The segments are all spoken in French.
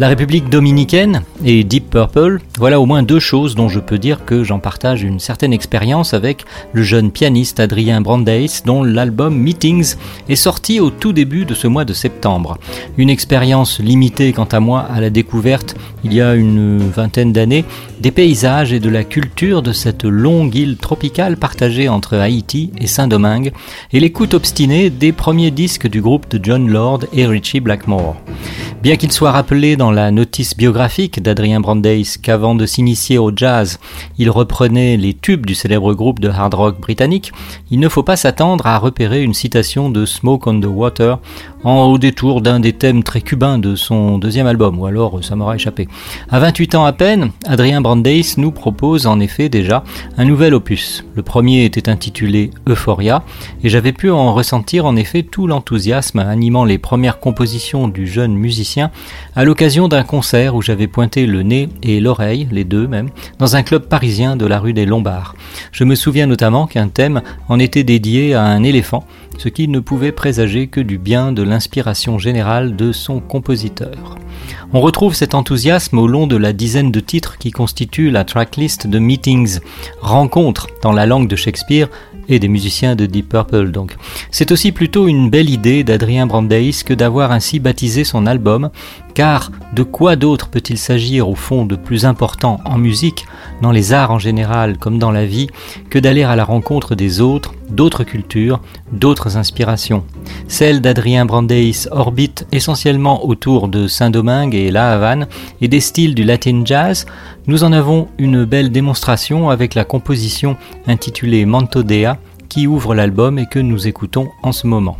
La République dominicaine et Deep Purple, voilà au moins deux choses dont je peux dire que j'en partage une certaine expérience avec le jeune pianiste Adrien Brandeis dont l'album Meetings est sorti au tout début de ce mois de septembre. Une expérience limitée quant à moi à la découverte il y a une vingtaine d'années des paysages et de la culture de cette longue île tropicale partagée entre Haïti et Saint-Domingue et l'écoute obstinée des premiers disques du groupe de John Lord et Richie Blackmore. Bien qu'il soit rappelé dans la notice biographique d'Adrien Brandeis qu'avant de s'initier au jazz, il reprenait les tubes du célèbre groupe de hard rock britannique, il ne faut pas s'attendre à repérer une citation de Smoke on the Water en au détour d'un des thèmes très cubains de son deuxième album, ou alors ça m'aura échappé. À 28 ans à peine, Adrien Brandeis nous propose en effet déjà un nouvel opus. Le premier était intitulé Euphoria, et j'avais pu en ressentir en effet tout l'enthousiasme animant les premières compositions du jeune musicien à l'occasion d'un concert où j'avais pointé le nez et l'oreille, les deux même, dans un club parisien de la rue des Lombards. Je me souviens notamment qu'un thème en était dédié à un éléphant, ce qui ne pouvait présager que du bien de l'inspiration générale de son compositeur. On retrouve cet enthousiasme au long de la dizaine de titres qui constituent la tracklist de Meetings, rencontres dans la langue de Shakespeare et des musiciens de Deep Purple donc. C'est aussi plutôt une belle idée d'Adrien Brandeis que d'avoir ainsi baptisé son album, car de quoi d'autre peut-il s'agir au fond de plus important en musique, dans les arts en général comme dans la vie, que d'aller à la rencontre des autres, d'autres cultures, d'autres inspirations? Celle d'Adrien Brandeis orbite essentiellement autour de Saint-Domingue et La Havane et des styles du Latin Jazz. Nous en avons une belle démonstration avec la composition intitulée Manto Dea qui ouvre l'album et que nous écoutons en ce moment.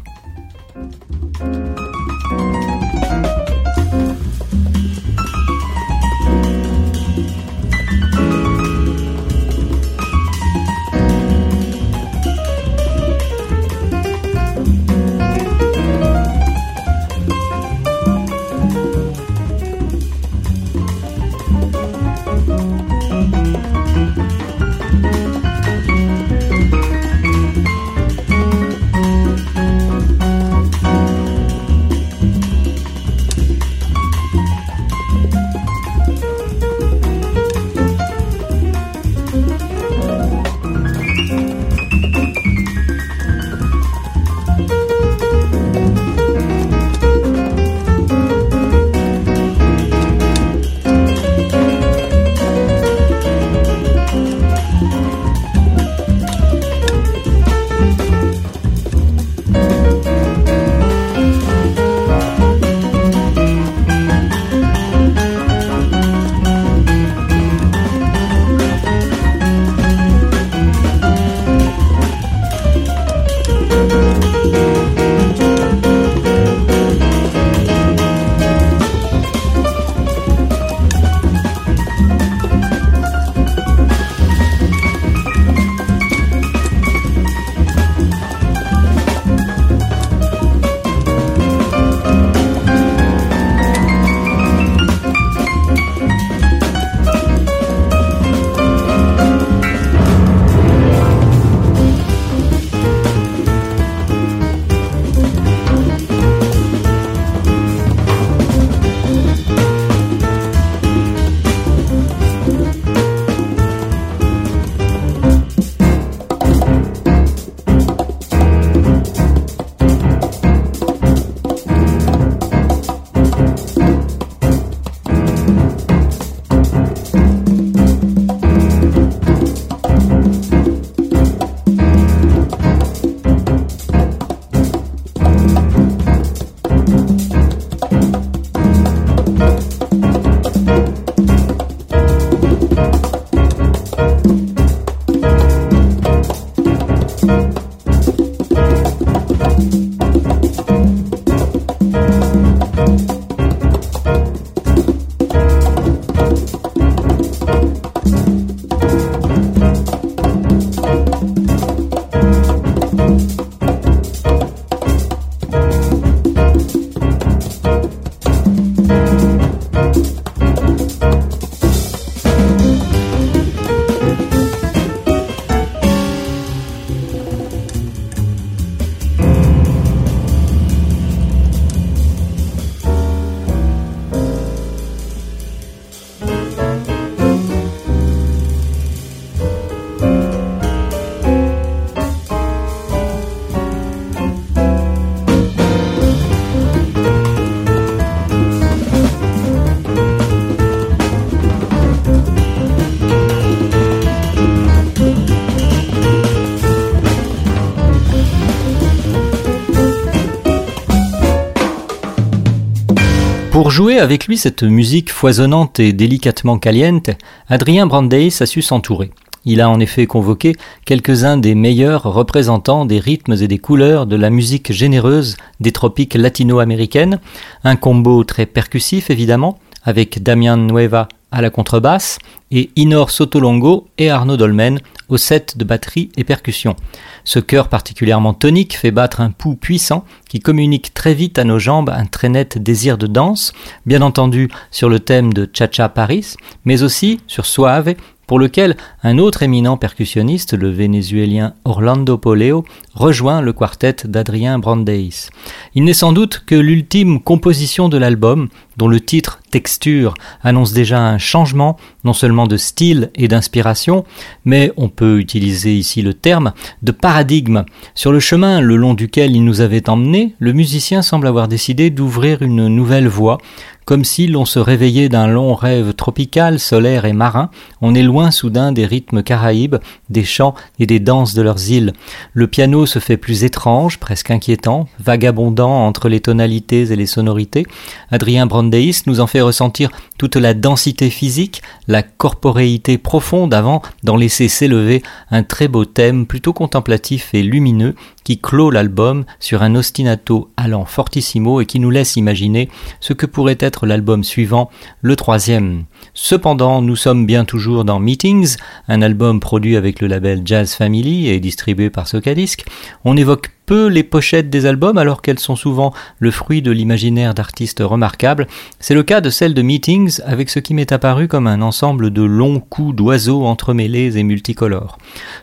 Pour jouer avec lui cette musique foisonnante et délicatement caliente, Adrien Brandeis a su s'entourer. Il a en effet convoqué quelques-uns des meilleurs représentants des rythmes et des couleurs de la musique généreuse des tropiques latino-américaines, un combo très percussif évidemment, avec Damian Nueva à la contrebasse et Inor Sotolongo et Arnaud Dolmen au set de batterie et percussion. Ce chœur particulièrement tonique fait battre un pouls puissant qui communique très vite à nos jambes un très net désir de danse, bien entendu sur le thème de Cha-Cha Paris, mais aussi sur Suave pour lequel un autre éminent percussionniste, le vénézuélien Orlando Poleo, rejoint le quartet d'Adrien Brandeis. Il n'est sans doute que l'ultime composition de l'album, dont le titre Texture annonce déjà un changement, non seulement de style et d'inspiration, mais on peut utiliser ici le terme de paradigme. Sur le chemin le long duquel il nous avait emmenés, le musicien semble avoir décidé d'ouvrir une nouvelle voie, comme si l'on se réveillait d'un long rêve tropical, solaire et marin, on est loin soudain des rythmes caraïbes, des chants et des danses de leurs îles. Le piano se fait plus étrange, presque inquiétant, vagabondant entre les tonalités et les sonorités. Adrien Brandeis nous en fait ressentir toute la densité physique, la corporéité profonde avant d'en laisser s'élever un très beau thème plutôt contemplatif et lumineux qui clôt l'album sur un ostinato allant fortissimo et qui nous laisse imaginer ce que pourrait être l'album suivant, le troisième. Cependant, nous sommes bien toujours dans Meetings, un album produit avec le label Jazz Family et distribué par Socadisc. On évoque les pochettes des albums alors qu'elles sont souvent le fruit de l'imaginaire d'artistes remarquables. C'est le cas de celle de Meetings avec ce qui m'est apparu comme un ensemble de longs coups d'oiseaux entremêlés et multicolores.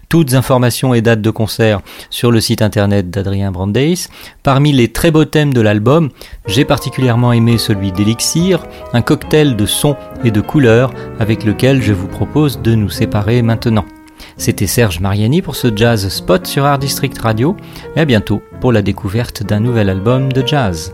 Toutes informations et dates de concert sur le site internet d'Adrien Brandeis. Parmi les très beaux thèmes de l'album, j'ai particulièrement aimé celui d'Elixir, un cocktail de sons et de couleurs avec lequel je vous propose de nous séparer maintenant. C'était Serge Mariani pour ce Jazz Spot sur Art District Radio et à bientôt pour la découverte d'un nouvel album de jazz.